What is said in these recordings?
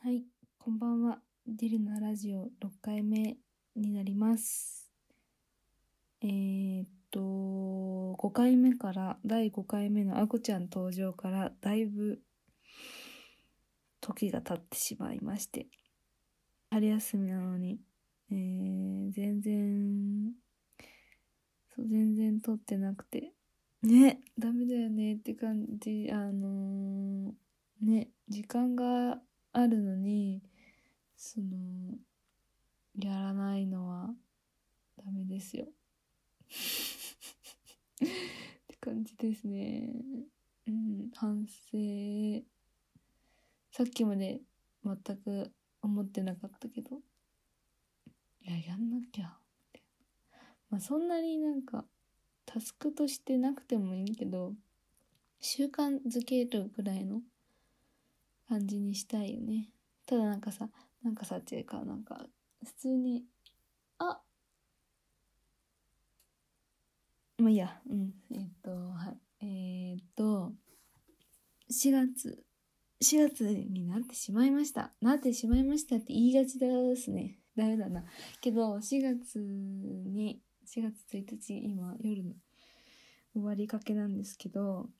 はい、こんばんは。ディルナラジオ6回目になります。えー、っと、5回目から、第5回目のあこちゃん登場から、だいぶ時が経ってしまいまして、春休みなのに、えー、全然、そう、全然撮ってなくて、ね、ダメだよねって感じ、あのーね、時間があるのに、その、やらないのはダメですよ。って感じですね。うん、反省。さっきまで全く思ってなかったけど、いや、やんなきゃ。ってまあ、そんなになんか、タスクとしてなくてもいいけど、習慣づけるぐらいの感じにしたいよね。ただなんかさ、なんかさ、っていうか、なんか、普通に、あまあいいや、うん。えっと、はい。えーっと、4月、4月になってしまいました。なってしまいましたって言いがちですね。ダメだな。けど、4月に、4月1日、今、夜の終わりかけなんですけど、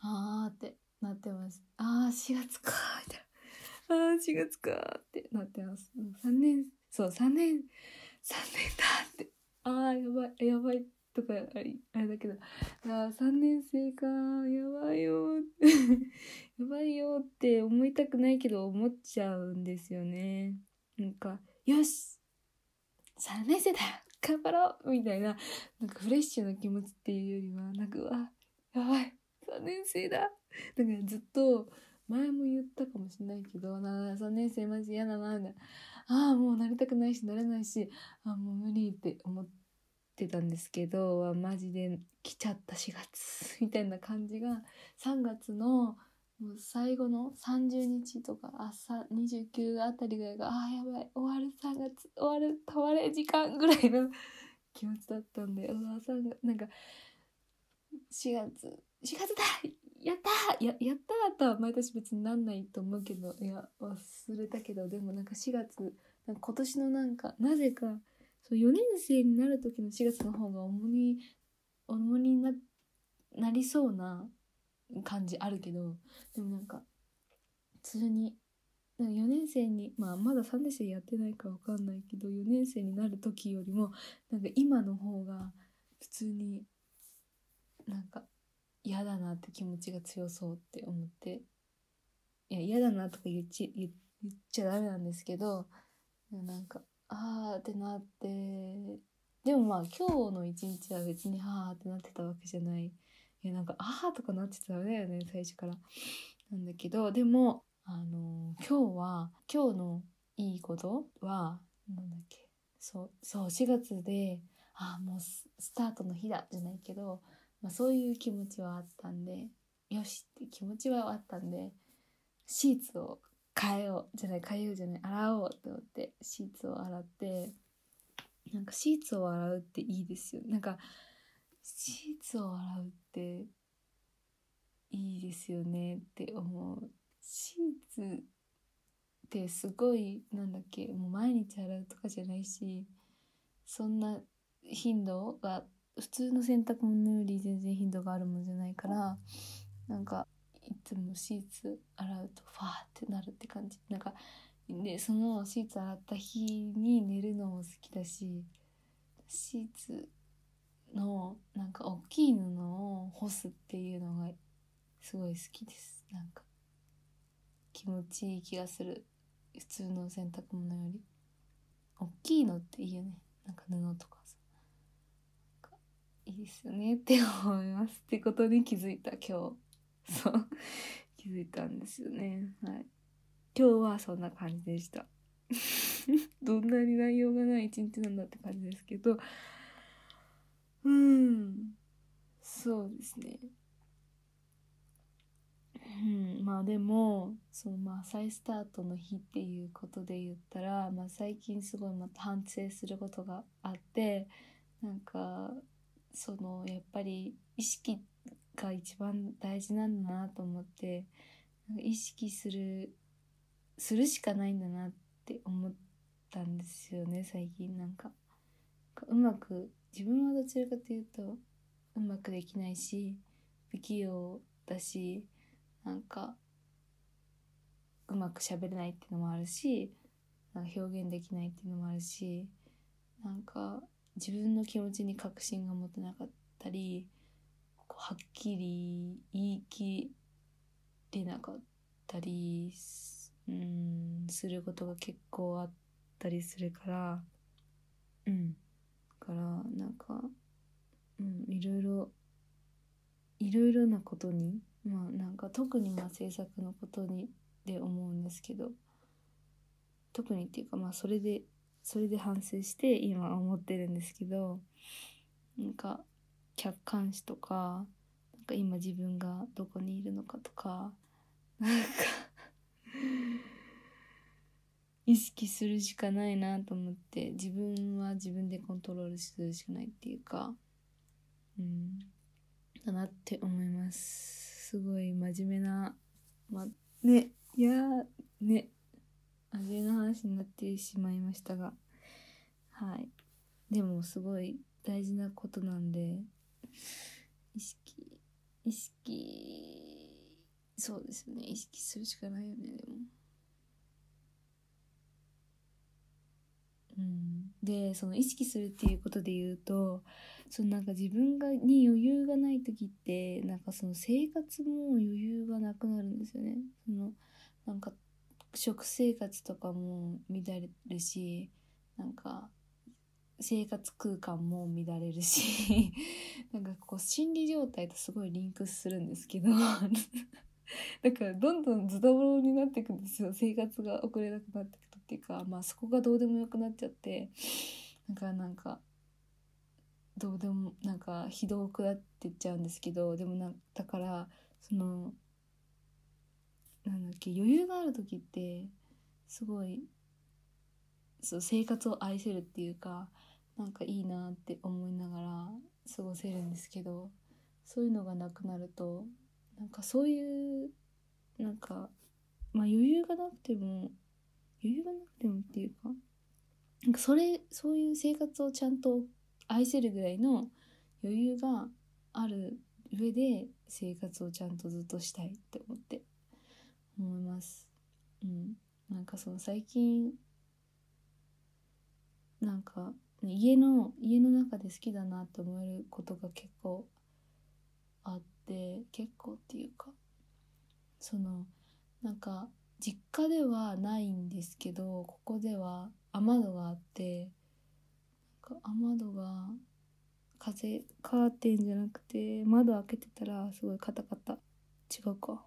あーってなってます。あー、4月かー、みたいな。あー、4月かーってなってます。3年、そう、3年、3年だって。あー、やばい、やばいとか、あれあれだけど、あー、3年生かー、やばいよー やばいよーって思いたくないけど思っちゃうんですよね。なんか、よし !3 年生だ頑張ろうみたいな、なんかフレッシュな気持ちっていうよりは、なんか、うわ、やばい !3 年生だだからずっと、前も言ったかもしれないけど、な、3年生マジ嫌だな、みたいな。ああ、もうなりたくないし、なれないし、ああ、もう無理って思ってたんですけど、マジで来ちゃった4月、みたいな感じが、3月の、もう最後の30日とか朝29あたりぐらいが、ああ、やばい、終わる3月、終わる、たわれ時間ぐらいの気持ちだったんで、うわ、3月、なんか、4月、4月だやったや、やったーとは毎年別になんないと思うけど、いや、忘れたけど、でもなんか4月、なんか今年のなんか、なぜか、そう、4年生になる時の4月の方が重に、重にな、なりそうな感じあるけど、でもなんか、普通に、なんか4年生に、まあまだ3年生やってないかわかんないけど、4年生になる時よりも、なんか今の方が普通になんか嫌だなって気持ちが強そうって思って、いや嫌だなとか言っち言言っちゃダメなんですけど、なんか、あーってなって、でもまあ今日の一日は別にはーってなってたわけじゃない。いやなんか、あーとかなってたらダメだよね、最初から。なんだけど、でも、あのー今日は、今日のいいことは、なんだっけ、そう、そう、4月で、あーもうスタートの日だ、じゃないけど、まあそういう気持ちはあったんで、よしって気持ちはあったんで、シーツを変えよう、じゃない、変えようじゃない、洗おうって思って、シーツを洗って、なんかシーツを洗うっていいですよ。なんか、シーツを洗うっていいですよねって思う。シーツってすごい、なんだっけ、もう毎日洗うとかじゃないし、そんな頻度が普通の洗濯物より全然頻度があるもんじゃないから、なんか、いつもシーツ洗うとファーってなるって感じ。なんか、で、そのシーツ洗った日に寝るのも好きだし、シーツのなんか大きい布を干すっていうのがすごい好きです。なんか、気持ちいい気がする。普通の洗濯物より。大きいのっていいよね。なんか布とか。いいですよねって思います。ってことに気づいた今日。そう。気づいたんですよね。はい。今日はそんな感じでした。どんなに内容がない一日なんだって感じですけど、うん。そうですね。うん、まあでも、そのまあ再スタートの日っていうことで言ったら、まあ最近すごいまた反省することがあって、なんか、そのやっぱり意識が一番大事なんだなと思って、意識するするしかないんだなって思ったんですよね最近。なんかうまく自分はどちらかというとうまくできないし不器用だしなんかうまく喋れないっていうのもあるしなんか表現できないっていうのもあるしなんか自分の気持ちに確信が持てなかったりはっきり言い切れなかったりうんすることが結構あったりするからうん。からなんかうんいろいろいろいろなことにまあなんか特にまあ制作のことにで思うんですけど特にっていうかまあそれでそれで反省して今思ってるんですけどなんか客観視とかなんか今自分がどこにいるのかとかなんか意識するしかないなと思って自分は自分でコントロールするしかないっていうかうんだなって思います。すごい真面目なまねいやね。味の話になってしまいましたがはい。でもすごい大事なことなんで意識意識そうですね。意識するしかないよねでも。うん。でその意識するっていうことで言うとそのなんか自分がに余裕がない時ってなんかその生活も余裕がなくなるんですよね。そのなんか食生活とかも乱れるしなんか生活空間も乱れるし なんかこう心理状態とすごいリンクするんですけど だからどんどんズタボロになっていくんですよ。生活が遅れなくなっていくっていうかまあそこがどうでもよくなっちゃってなんかなんかどうでもなんかひどくなってっちゃうんですけどでもなだからそのなんだっけ余裕がある時ってすごいそう生活を愛せるっていうかなんかいいなって思いながら過ごせるんですけどそういうのがなくなるとなんかそういうなんかまあ余裕がなくても余裕がなくてもっていうかなんかそれそういう生活をちゃんと愛せるぐらいの余裕がある上で生活をちゃんとずっとしたいって思って思います。うん、なんかその最近なんか家の家の中で好きだなって思えることが結構あって結構っていうかそのなんか実家ではないんですけどここでは雨戸があってなんか雨戸が風カーテンじゃなくて窓開けてたらすごいカタカタ。違うか。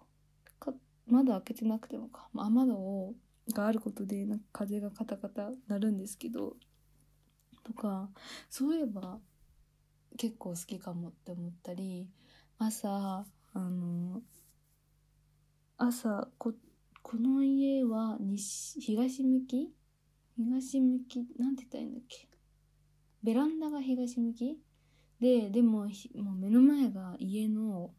か窓開けてなくてもか。雨戸をがあることでなんか風がカタカタなるんですけどとかそういえば結構好きかもって思ったり朝あの朝ここの家は西東向き？東向き？なんて言ったらいいんだっけ？ベランダが東向き？ででももう目の前が家の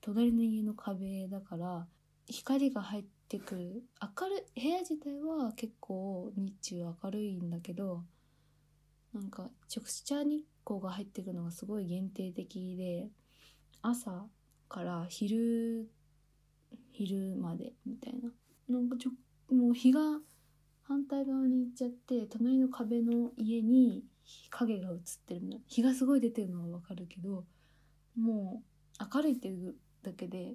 隣の家の壁だから光が入ってくる。明るい部屋自体は結構日中明るいんだけどなんか直射日光が入ってくるのがすごい限定的で朝から昼昼までみたいな。なんかちょもう日が反対側に行っちゃって隣の壁の家に影が映ってるみたいな。日がすごい出てるのはわかるけどもう明るいっていうだけで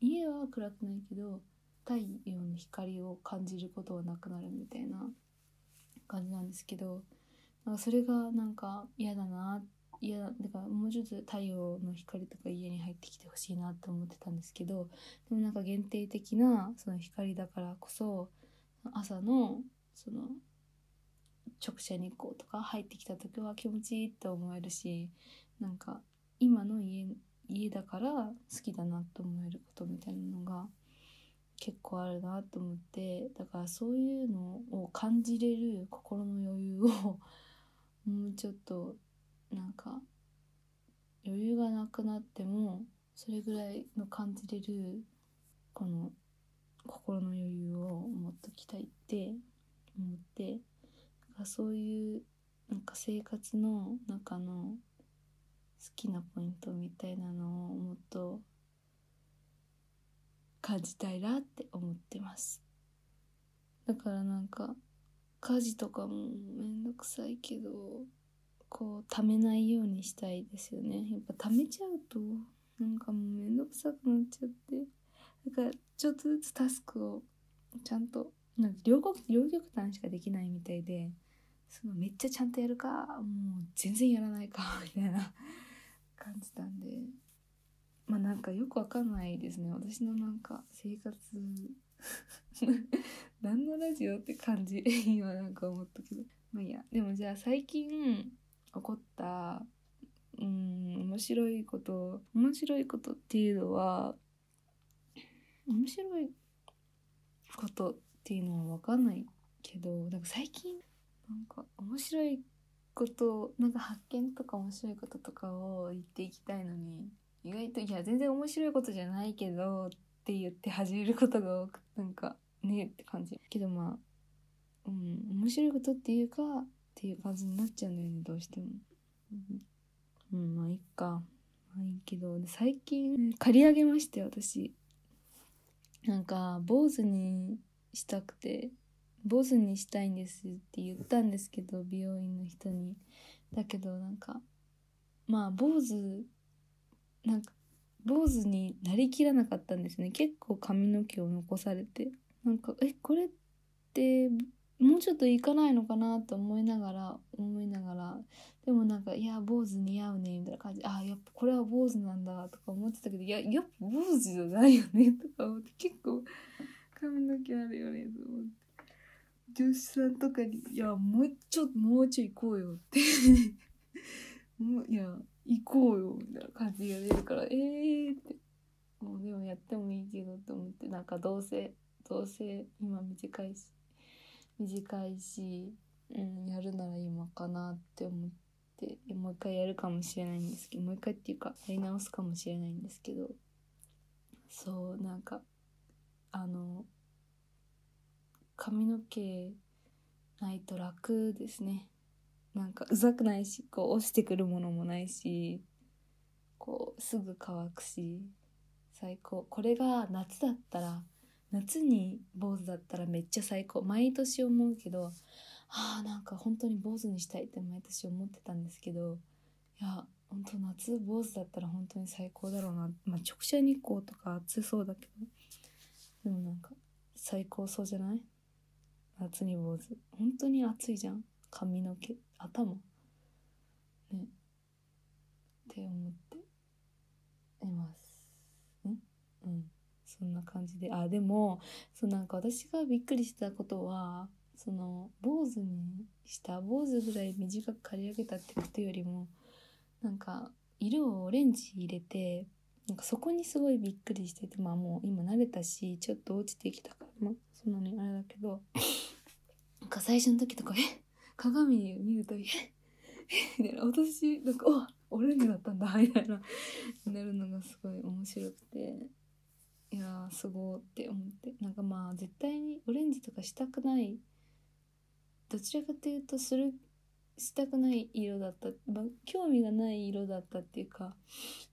家は暗くないけど太陽の光を感じることはなくなるみたいな感じなんですけどなんかそれがなんか嫌だな嫌だからもうちょっと太陽の光とか家に入ってきてほしいなと思ってたんですけどでもなんか限定的なその光だからこそ朝のその直射日光とか入ってきた時は気持ちいいって思えるしなんか今の家家だから好きだなと思えることみたいなのが結構あるなと思ってだからそういうのを感じれる心の余裕をもうちょっとなんか余裕がなくなってもそれぐらいの感じれるこの心の余裕をもっときたいって思ってかそういうなんか生活の中の好きなポイントみたいなのをもっと感じたいなって思ってます。だからなんか家事とかもめんどくさいけどこう貯めないようにしたいですよね。やっぱ貯めちゃうとなんかもうめんどくさくなっちゃって。だからちょっとずつタスクをちゃんとなんか両極両極端しかできないみたいでそのめっちゃちゃんとやるかもう全然やらないかみたいな感じなんで。まあなんかよくわかんないですね。私のなんか生活 何のラジオって感じ今なんか思ったけど。まあいいや。でもじゃあ最近起こったうん面白いこと面白いことっていうのは面白いことっていうのは分かんないけどなんか最近なんか面白いことなんか発見とか面白いこととかを言っていきたいのに。意外といや全然面白いことじゃないけどって言って始めることが多くなんかねって感じ。けどまあうん面白いことっていうかっていう感じになっちゃうんだよねどうしても。うん、まあいいか。まあいいけど。最近借り上げまして私。なんか坊主にしたくて坊主にしたいんですって言ったんですけど美容院の人に。だけどなんかまあ坊主なんか坊主になりきらなかったんですね。結構髪の毛を残されて。なんかえこれってもうちょっといかないのかなと思いながら思いながら。でもなんかいや坊主似合うねみたいな感じ。あやっぱこれは坊主なんだとか思ってたけどいややっぱ坊主じゃないよね とか思って。結構髪の毛あるよねと思って。女子さんとかに「いやもうちょっともうちょい行こうよ」って。もういや行こうよ。感じが出るからえー、って。もうでもやってもいいけどと思ってなんかどうせどうせ今短いし短いし、うん、やるなら今かなって思ってもう一回やるかもしれないんですけどもう一回っていうかやり直すかもしれないんですけどそうなんかあの髪の毛ないと楽ですね。なんかうざくないしこう落ちてくるものもないし。こうすぐ乾くし最高。これが夏だったら夏に坊主だったらめっちゃ最高。毎年思うけどああなんか本当に坊主にしたいって毎年思ってたんですけどいや本当夏坊主だったら本当に最高だろうな。まあ直射日光とか暑そうだけどでもなんか最高そうじゃない？夏に坊主。本当に暑いじゃん。髪の毛頭。ね。って思って。います。ねうん。そんな感じで。あでもそうなんか私がびっくりしたことはその坊主にした坊主ぐらい短く刈り上げたってことよりもなんか色をオレンジ入れてなんかそこにすごいびっくりしててまあもう今慣れたしちょっと落ちてきたからまあそんなにあれだけどなんか最初の時とかえ？鏡見るとええみたいな私なんかおオレンジだったんだ みたいな。なるのがすごい面白くて。いやーすごーって思って。なんかまあ絶対にオレンジとかしたくない。どちらかというとするしたくない色だった、まあ、興味がない色だったっていうか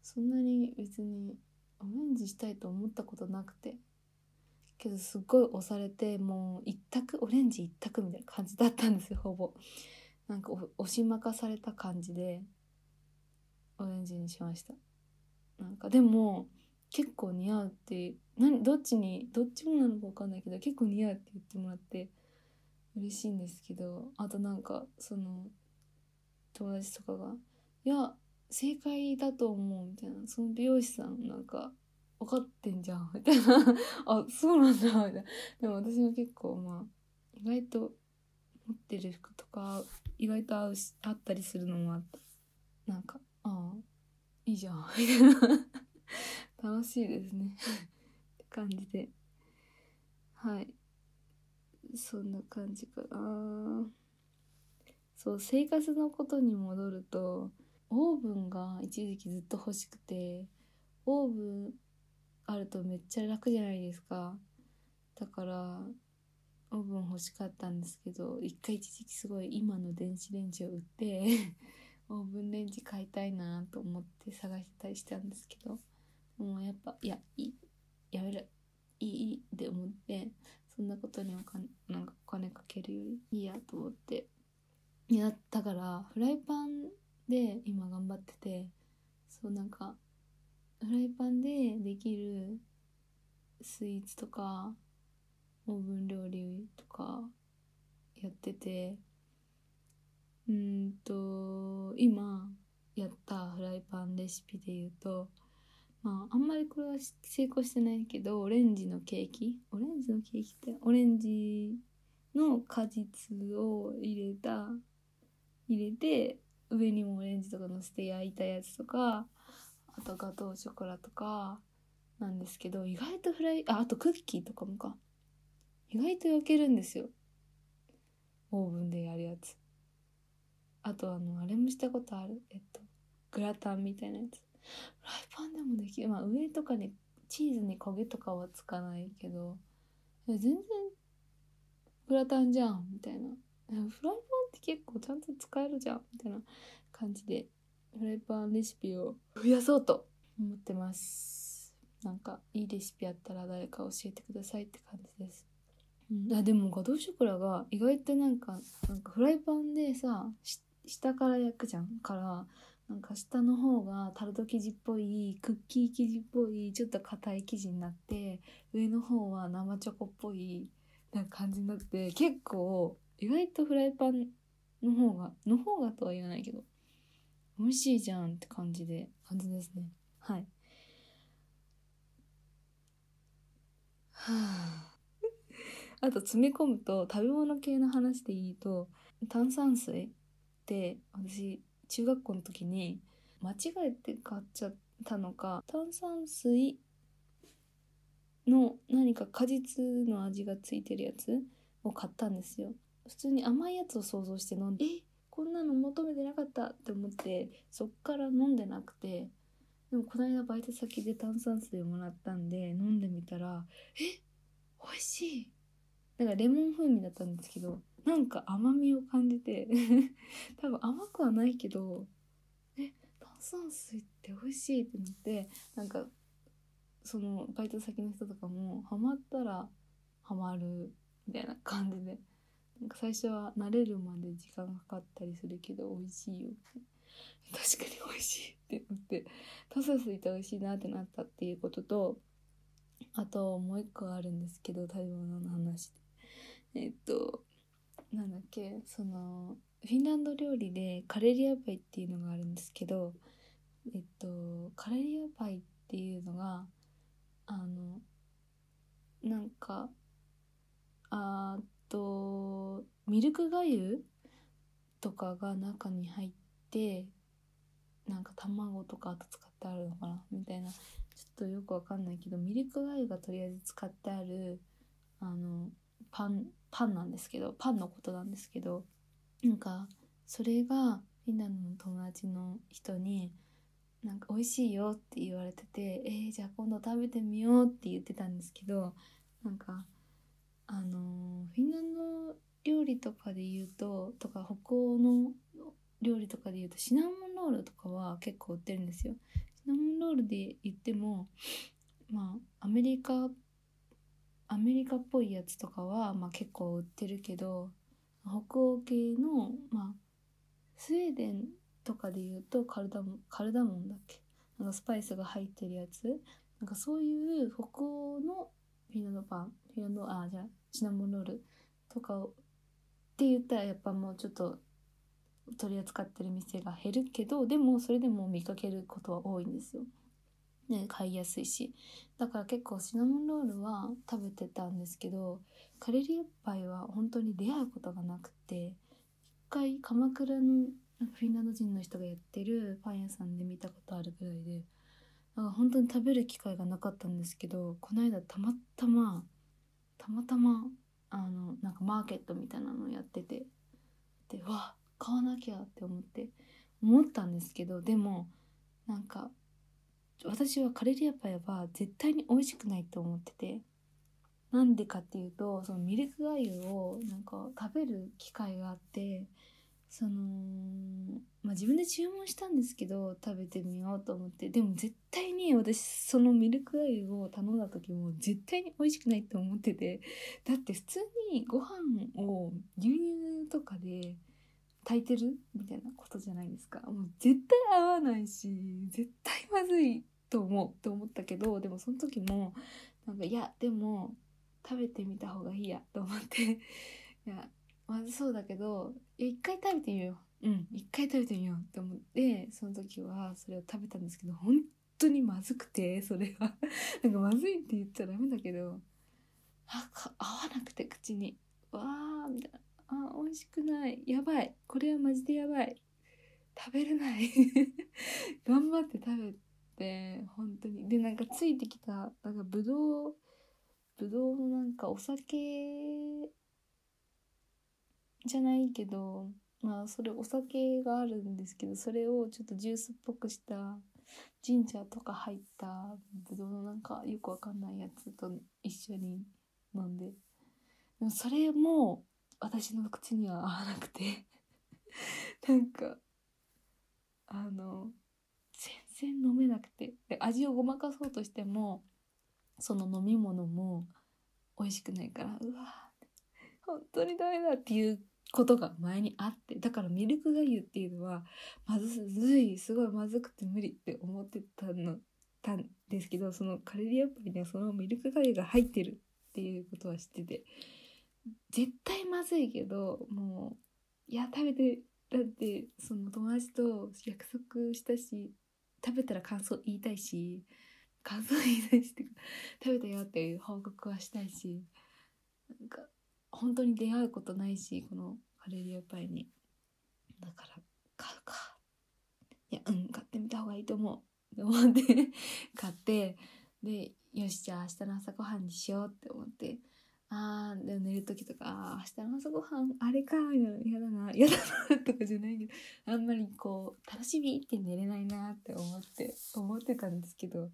そんなに別にオレンジしたいと思ったことなくて。けどすっごい押されてもう一択オレンジ一択みたいな感じだったんですよほぼ。なんか押し負かされた感じで。オレンジにしました。なんかでも結構似合うって何どっちにどっちもなのか分かんないけど結構似合うって言ってもらって嬉しいんですけどあとなんかその友達とかが「いや正解だと思う」みたいなその美容師さんなんか分かってんじゃんみたいな。あそうなんだみたいな。でも私も結構まあ意外と持ってる服とか意外と合うし合ったりするのもあった。なんかああいいじゃん。みたいな。楽しいですね。って感じで。はい。そんな感じかな。そう生活のことに戻るとオーブンが一時期ずっと欲しくてオーブンあるとめっちゃ楽じゃないですか。だからオーブン欲しかったんですけど一回一時期すごい今の電子レンジを売ってオーブンレンジ買いたいなと思って探したりしたんですけどもうやっぱいやいいやめる。いいって思ってそんなことにお金なんかお金かけるよりいいやと思っていやだからフライパンで今頑張っててそうなんかフライパンでできるスイーツとかオーブン料理とかやっててうんと今やったフライパンレシピで言うとまああんまりこれは成功してないけどオレンジのケーキ。オレンジのケーキってオレンジの果実を入れた入れて上にもオレンジとかのせて焼いたやつとかあとガトーショコラとかなんですけど意外とフライああとクッキーとかもか。意外と焼けるんですよ。オーブンでやるやつ。あとあのあれもしたことある。えっとグラタンみたいなやつ。フライパンでもできる。まあ上とかにチーズに焦げとかはつかないけど全然グラタンじゃんみたいな。フライパンって結構ちゃんと使えるじゃんみたいな感じでフライパンレシピを増やそうと思ってます。なんかいいレシピあったら誰か教えてくださいって感じです。うん、あでもガトーショコラが意外となんかなんかフライパンでさ下から焼くじゃんからなんか下の方がタルト生地っぽいクッキー生地っぽいちょっと硬い生地になって上の方は生チョコっぽいな感じになって結構意外とフライパンの方がの方がとは言わないけど美味しいじゃんって感じで感じですね。はい。はあ あと詰め込むと食べ物系の話でいいと炭酸水って私中学校の時に間違えて買っちゃったのか炭酸水の何か果実の味がついてるやつを買ったんですよ。普通に甘いやつを想像して飲んでえ？こんなの求めてなかったって思ってそっから飲んでなくてでもこの間バイト先で炭酸水をもらったんで飲んでみたらえ？美味しい！だからレモン風味だったんですけどなんか甘みを感じて 多分甘くはないけどえ炭酸水って美味しいってなってなんかそのバイト先の人とかもハマったらハマるみたいな感じでなんか最初は慣れるまで時間かかったりするけど美味しいよ確かに美味しいって思って炭酸水って美味しいなってなったっていうこととあともう一個あるんですけど食べ物の話えっとなんだっけそのフィンランド料理でカレリアパイっていうのがあるんですけどえっとカレリアパイっていうのがあのなんかあとミルクがゆとかが中に入ってなんか卵とかあと使ってあるのかなみたいな。ちょっとよくわかんないけどミルクがゆがとりあえず使ってあるあのパンパンなんですけどパンのことなんですけどなんかそれがフィンランドの友達の人になんか美味しいよって言われててえー、じゃあ今度食べてみようって言ってたんですけどなんかあのフィンランド料理とかで言うととか北欧の料理とかで言うとシナモンロールとかは結構売ってるんですよ。シナモンロールで言ってもまあアメリカアメリカっぽいやつとかは、まあ、結構売ってるけど北欧系の、まあ、スウェーデンとかで言うとカルダモンカルダモンだっけ？なんかスパイスが入ってるやつ？なんかそういう北欧のフィンランドパンフィンランドあじゃあシナモンロールとかって言ったらやっぱもうちょっと取り扱ってる店が減るけどでもそれでも見かけることは多いんですよ。ね、買いやすいし。だから結構シナモンロールは食べてたんですけどカレリアパイは本当に出会うことがなくて一回鎌倉のフィンランド人の人がやってるパン屋さんで見たことあるぐらいでだから本当に食べる機会がなかったんですけどこの間たまたまたまたまあのなんかマーケットみたいなのをやっててでわ買わなきゃって思って思ったんですけどでもなんか私はカレリアパイは絶対に美味しくないと思ってて。なんでかっていうとそのミルクがゆをなんか食べる機会があってそのまあ自分で注文したんですけど食べてみようと思って。でも絶対に私そのミルクがゆを頼んだ時も絶対に美味しくないって思ってて。だって普通にご飯を牛乳とかで炊いてる？みたいなことじゃないですか。もう絶対合わないし絶対まずいと思うと思ったけどでもその時もなんかいやでも食べてみた方がいいやと思って。いやまずそうだけど一回食べてみよう。うん一回食べてみようって思ってその時はそれを食べたんですけど本当にまずくてそれは。なんかまずいって言っちゃダメだけどあ合わなくて口に。わーみたいな。あ美味しくない。やばい。これはマジでやばい。食べれない。頑張って食べて本当に。でなんかついてきたなんかぶどうぶどうのなんかお酒じゃないけどまあそれお酒があるんですけどそれをちょっとジュースっぽくしたジンジャーとか入ったぶどうのなんかよくわかんないやつと一緒に飲んで。でもそれも私の口には合わなくて。なんかあの全然飲めなくて。で味をごまかそうとしてもその飲み物も美味しくないからうわ本当にダメだっていうことが前にあって。だからミルクがゆっていうのはまずいすごいまずくて無理って思ってたのたんですけどそのカレリアップにはそのミルクがゆが入ってるっていうことは知ってて。絶対まずいけどもういや食べてだってその友達と約束したし食べたら感想言いたいし感想言いたいし食べたよっていう報告はしたいしなんか本当に出会うことないしこのカレリアパイに。だから買うか。いやうん買ってみた方がいいと思う。って思って買ってでよしじゃあ明日の朝ごはんにしようって思ってあーでも寝る時とかあ明日の朝ごはんあれかみたいな嫌だな嫌だなとかじゃないけどあんまりこう楽しみって寝れないなって思って思ってたんですけど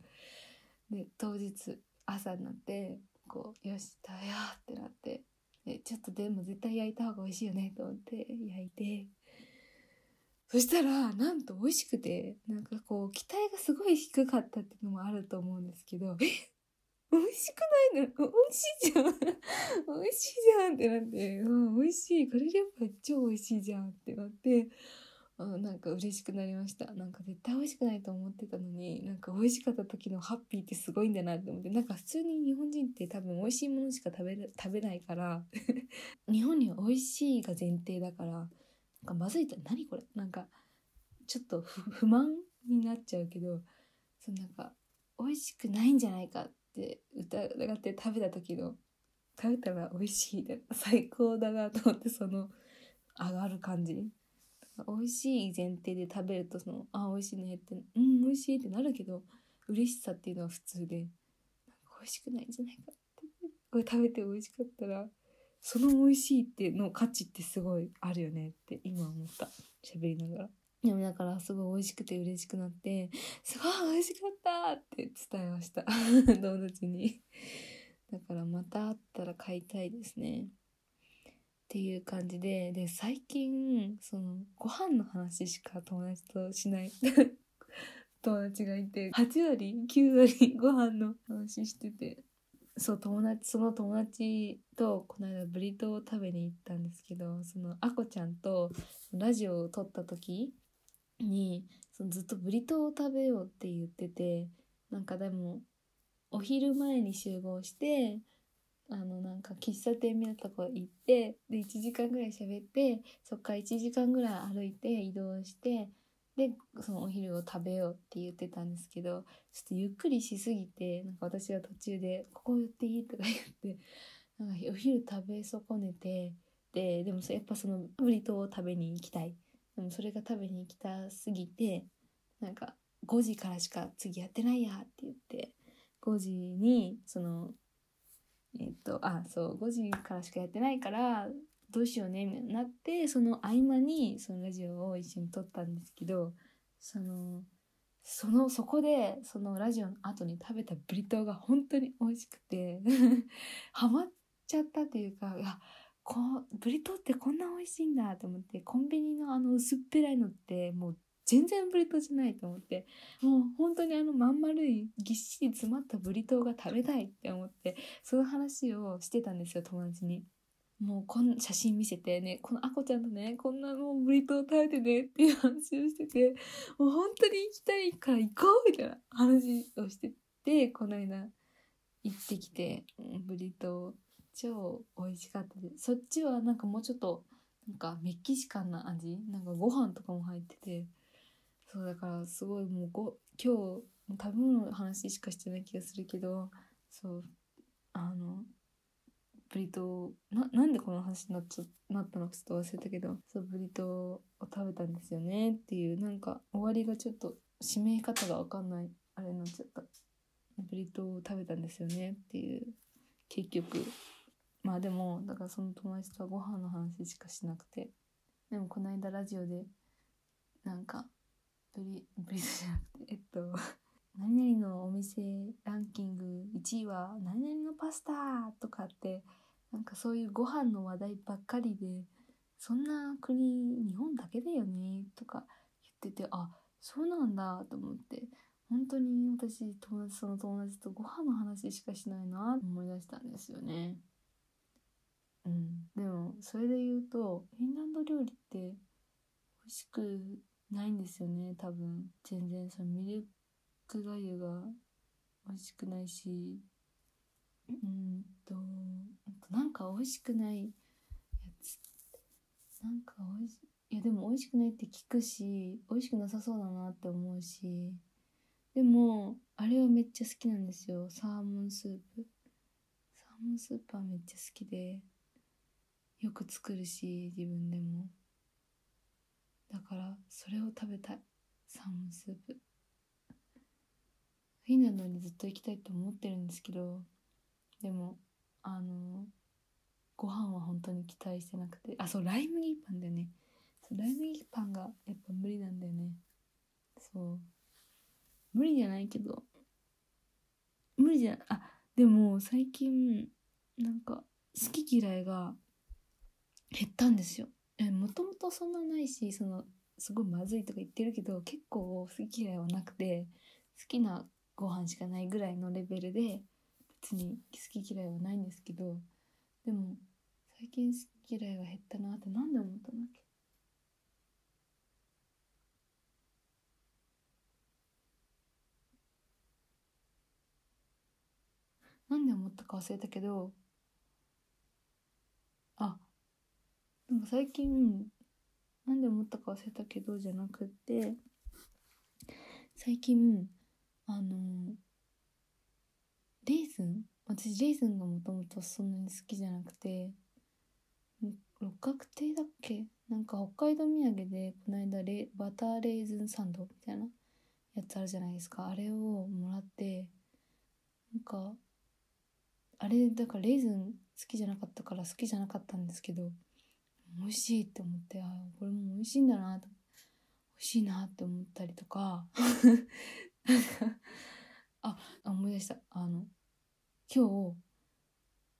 で当日朝になってこうよし食べようってなってでちょっとでも絶対焼いた方が美味しいよねと思って焼いてそしたらなんと美味しくてなんかこう期待がすごい低かったっていうのもあると思うんですけどえ美味しくないの？美味しいじゃん。美味しいじゃんってなって、うん、美味しい。カレーリアパ超美味しいじゃんってなって。あなんか嬉しくなりました。なんか絶対美味しくないと思ってたのになんか美味しかった時のハッピーってすごいんだなって思って。なんか普通に日本人って多分美味しいものしか食べ食べないから。日本には美味しいが前提だからなんかまずいって何これ？なんかちょっと不満になっちゃうけどそのなんか美味しくないんじゃないかって疑って食べた時の食べたら美味しい最高だなと思ってその上がる感じ。美味しい前提で食べるとそのあ美味しいねってうん美味しいってなるけど嬉しさっていうのは普通でなんか美味しくないんじゃないかって。これ食べて美味しかったらその美味しいっての価値ってすごいあるよねって今思った。喋りながら。でもだからすごい美味しくて嬉しくなってすごい美味しかったって伝えました。友達に。だからまた会ったら買いたいですね。っていう感じで、で、最近、その、ご飯の話しか友達としない。友達がいて、8割 ?9 割ご飯の話してて、そう、友達、その友達と、この間ブリトーを食べに行ったんですけど、その、あこちゃんとラジオを撮った時に、そのずっとブリトーを食べようって言ってて、なんかでも、お昼前に集合して、あのなんか喫茶店みたいなとこ行ってで1時間ぐらい喋ってそっから1時間ぐらい歩いて移動してでそのお昼を食べようって言ってたんですけどちょっとゆっくりしすぎてなんか私は途中で「ここ寄っていい?」とか言ってなんかお昼食べ損ねてででもやっぱそのブリトーを食べに行きたいでもそれが食べに行きたすぎてなんか5時からしか次やってないやって言って5時にそのえっと、あ、そう、5時からしかやってないから、どうしようね、みたいになって、その合間に、そのラジオを一緒に撮ったんですけど、その、そのそこでそのラジオの後に食べたブリトーが本当に美味しくて ハマっちゃったっていうかいやこブリトーってこんな美味しいんだと思ってコンビニのあの薄っぺらいのってもう全然ブリトーじゃないと思ってもう本当にあのまん丸いぎっしり詰まったブリトーが食べたいって思ってその話をしてたんですよ友達に。もうこん写真見せてね、このあこちゃんとね、こんなもうブリトー食べてねっていう話をしてて、もう本当に行きたいから行こうみたいな話をしてて、この間行ってきて、ブリトー超美味しかったです。そっちはなんかもうちょっと、なんかメキシカンな味？なんかご飯とかも入ってて、そうだからすごいもうご、今日食べ物の話しかしてない気がするけど、そう、あの、ブリトーななんでこの話になっちゃなったの？かちょっと忘れたけど。そうブリトーを食べたんですよね。っていうなんか終わりがちょっと締め方が分かんないあれになっちゃった。ブリトーを食べたんですよね。っていう結局まあでもだからその友達とはご飯の話しかしなくてでもこの間ラジオでなんかブリ ブリじゃなくてえっと 何々のお店ランキング1位は何々のパスタとかってなんかそういうご飯の話題ばっかりでそんな国日本だけだよねとか言っててあそうなんだと思って本当に私友達その友達とご飯の話しかしないなと思い出したんですよね。うん、でもそれで言うとフィンランド料理って美味しくないんですよね多分。全然そのミルクがゆが美味しくないし。うんとなんか美味しくないやつ。なんか美味しいやでも美味しくないって聞くし美味しくなさそうだなって思うし。でもあれはめっちゃ好きなんですよ。サーモンスープ。サーモンスープはめっちゃ好きで。よく作るし自分でも。だからそれを食べたい。サーモンスープ。フィンランドにずっと行きたいと思ってるんですけどでもあのご飯は本当に期待してなくて。あそうライ麦パンだよね。そうライ麦パンがやっぱ無理なんだよね。そう。無理じゃないけど。無理じゃあでも最近なんか好き嫌いが減ったんですよ。もともとそんなないしそのすごいまずいとか言ってるけど結構好き嫌いはなくて好きなご飯しかないぐらいのレベルで別に好き嫌いはないんですけどでも最近好き嫌いが減ったなって何で思ったんだっけ？なんで思ったか忘れたけどあなんか最近なんで思ったか忘れたけどじゃなくって最近あのレーズン？私レーズンがもともとそんなに好きじゃなくて六角亭だっけ？なんか北海道土産でこの間レバターレーズンサンドみたいなやつあるじゃないですか。あれをもらってなんかあれだからレーズン好きじゃなかったから好きじゃなかったんですけど美味しいって思ってあこれも美味しいんだなと美味しいなって思ったりとかあ思い出した。あの今日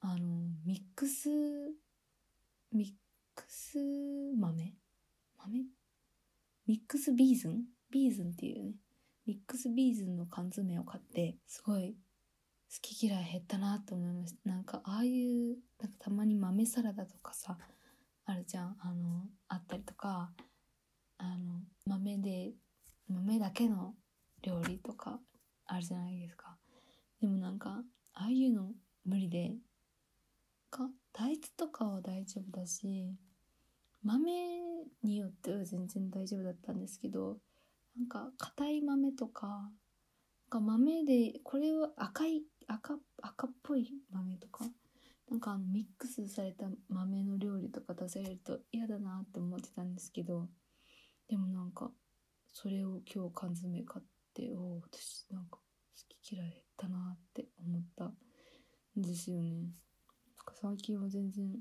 あのミックスミックス豆？豆？ミックスビーズン？ビーズンっていうね。ミックスビーズンの缶詰を買ってすごい好き嫌い減ったなと思いました。なんかああいうなんかたまに豆サラダとかさあるじゃん。あのあったりとかあの豆で豆だけの料理とかあるじゃないですか。でもなんかああいうの無理でか大豆とかは大丈夫だし豆によっては全然大丈夫だったんですけどなんか硬い豆とかなんか豆でこれは赤い赤赤っぽい豆とかなんかミックスされた豆の料理とか出されると嫌だなって思ってたんですけどでもなんかそれを今日缶詰買ってってお私なんか好き嫌い減ったなって思ったんですよね。最近は全然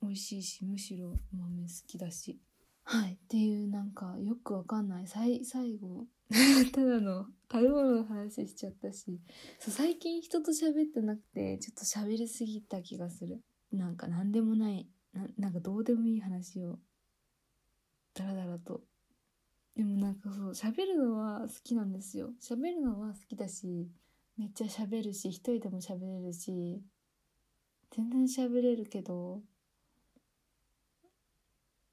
美味しいしむしろ豆好きだし。はい。っていうなんかよくわかんない。最最後 ただの食べ物の話しちゃったしそう最近人と喋ってなくてちょっと喋りすぎた気がする。なんか何でもない。ななんかどうでもいい話をダラダラと。でもなんかそう喋るのは好きなんですよ。喋るのは好きだしめっちゃ喋るし一人でも喋れるし全然喋れるけど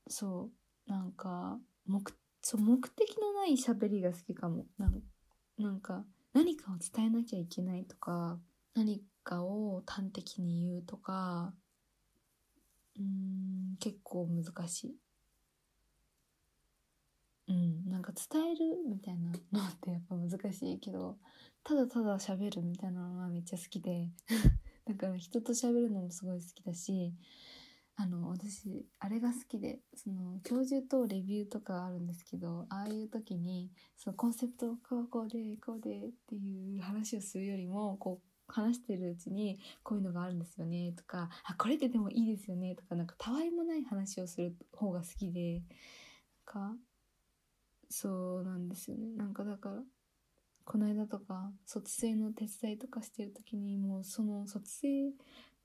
そうなんか目そう目的のない喋りが好きかも。なんか何かを伝えなきゃいけないとか何かを端的に言うとかうん結構難しい。うんなんか伝えるみたいなのってやっぱ難しいけどただただ喋るみたいなのはめっちゃ好きで だから人と喋るのもすごい好きだしあの私あれが好きでその教授とレビューとかあるんですけどああいう時にそのコンセプトこうこうでこうでっていう話をするよりもこう話してるうちにこういうのがあるんですよねとかあこれってでもいいですよねとかなんかたわいもない話をする方が好きでなんかそうなんですよね。なんかだからこの間とか卒生の手伝いとかしてる時にもうその卒生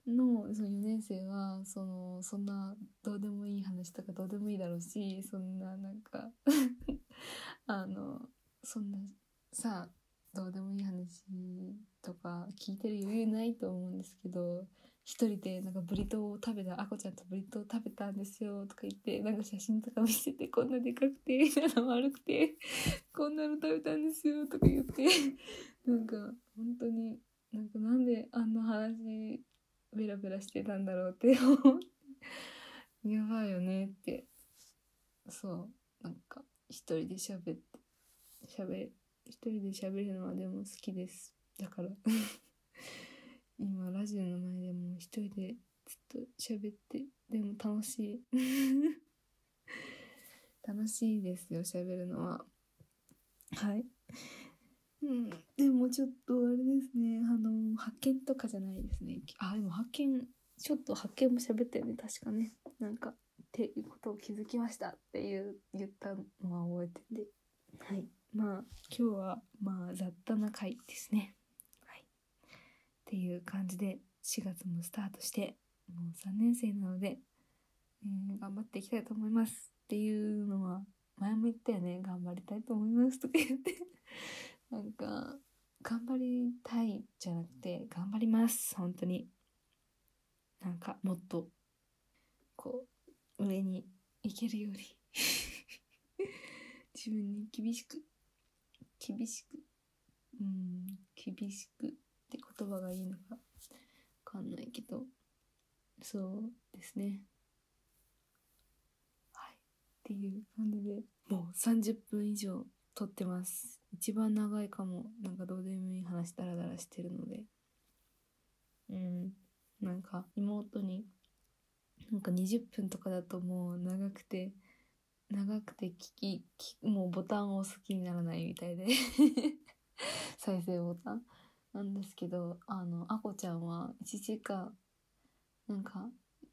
のその4年生はそのそんなどうでもいい話とかどうでもいいだろうしそんななんか あのそんなさどうでもいい話とか聞いてる余裕ないと思うんですけど一人でなんかブリトーを食べたあこちゃんとブリトーを食べたんですよとか言ってなんか写真とか見せてこんなでかくて丸くて こんなの食べたんですよとか言ってなんか本当になんかなんであんな話ベラベラしてたんだろうって思って。やばいよねって。そう。なんか一人で喋って喋一人で喋るのはでも好きです。だから。今ラジオの前でも一人でずっと喋ってでも楽しい。楽しいですよ喋るのは。はい。うん、でもちょっとあれですね。あの発見とかじゃないですね。あでも発見ちょっと発見も喋ったよね。確かね。なんかっていうことを気づきましたっていう言ったのは覚えてて。はい。まあ今日はまあ雑多な回ですね。はい。っていう感じで4月もスタートしてもう3年生なので、えー頑張っていきたいと思います。っていうのは前も言ったよね。頑張りたいと思います。とか言ってなんか頑張りたいじゃなくて頑張ります本当に。なんかもっとこう上に行けるように。自分に厳しく厳しくうん厳しくって言葉がいいのかわかんないけど。そうですね。はい。っていう感じでもう30分以上撮ってます。一番長いかも。なんかどうでもいい話ダラダラしてるので。うん。なんか妹になんか20分とかだともう長くて長くて聞ききもうボタンを押す気にならないみたいで。再生ボタン。なんですけどあのあこちゃんは1時間なんか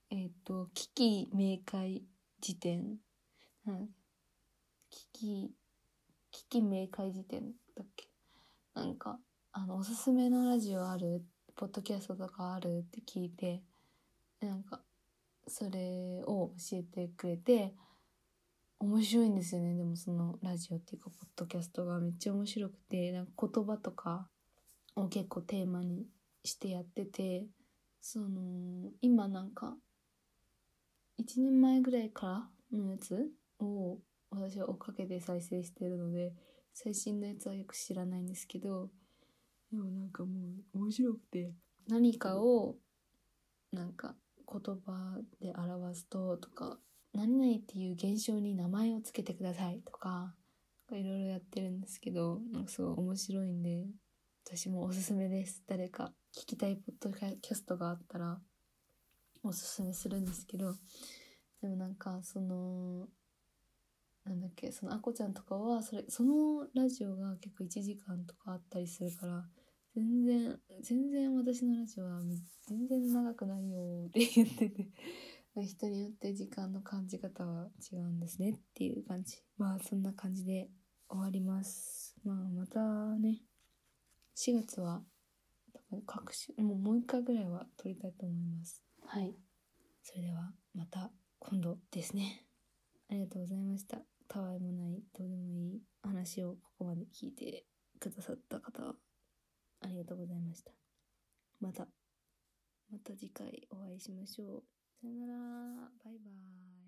えっ、と危機明快辞典。危機危機明快辞典だっけ？なんかあのおすすめのラジオある？ポッドキャストとかある？って聞いてなんかそれを教えてくれて面白いんですよね。でもそのラジオっていうかポッドキャストがめっちゃ面白くてなんか言葉とかを結構テーマにしてやっててその今なんか1年前ぐらいからのやつを私は追っかけて再生してるので最新のやつはよく知らないんですけどでもなんかもう面白くて。何かをなんか言葉で表すととか何々っていう現象に名前をつけてくださいとかいろいろやってるんですけどなんかすごい面白いんで私もおすすめです。誰か聞きたいポッドキャストがあったらおすすめするんですけどでもなんかそのなんだっけそのあこちゃんとかはそれそのラジオが結構1時間とかあったりするから全然全然私のラジオは全然長くないよって言ってて人によって時間の感じ方は違うんですねっていう感じ。まあそんな感じで終わります。まあまたね4月は多分各種もうもう一回ぐらいは撮りたいと思います。はい。それではまた今度ですねありがとうございました。たわいもないどうでもいい話をここまで聞いてくださった方ありがとうございました。またまた次回お会いしましょう。さよなら。バイバーイ。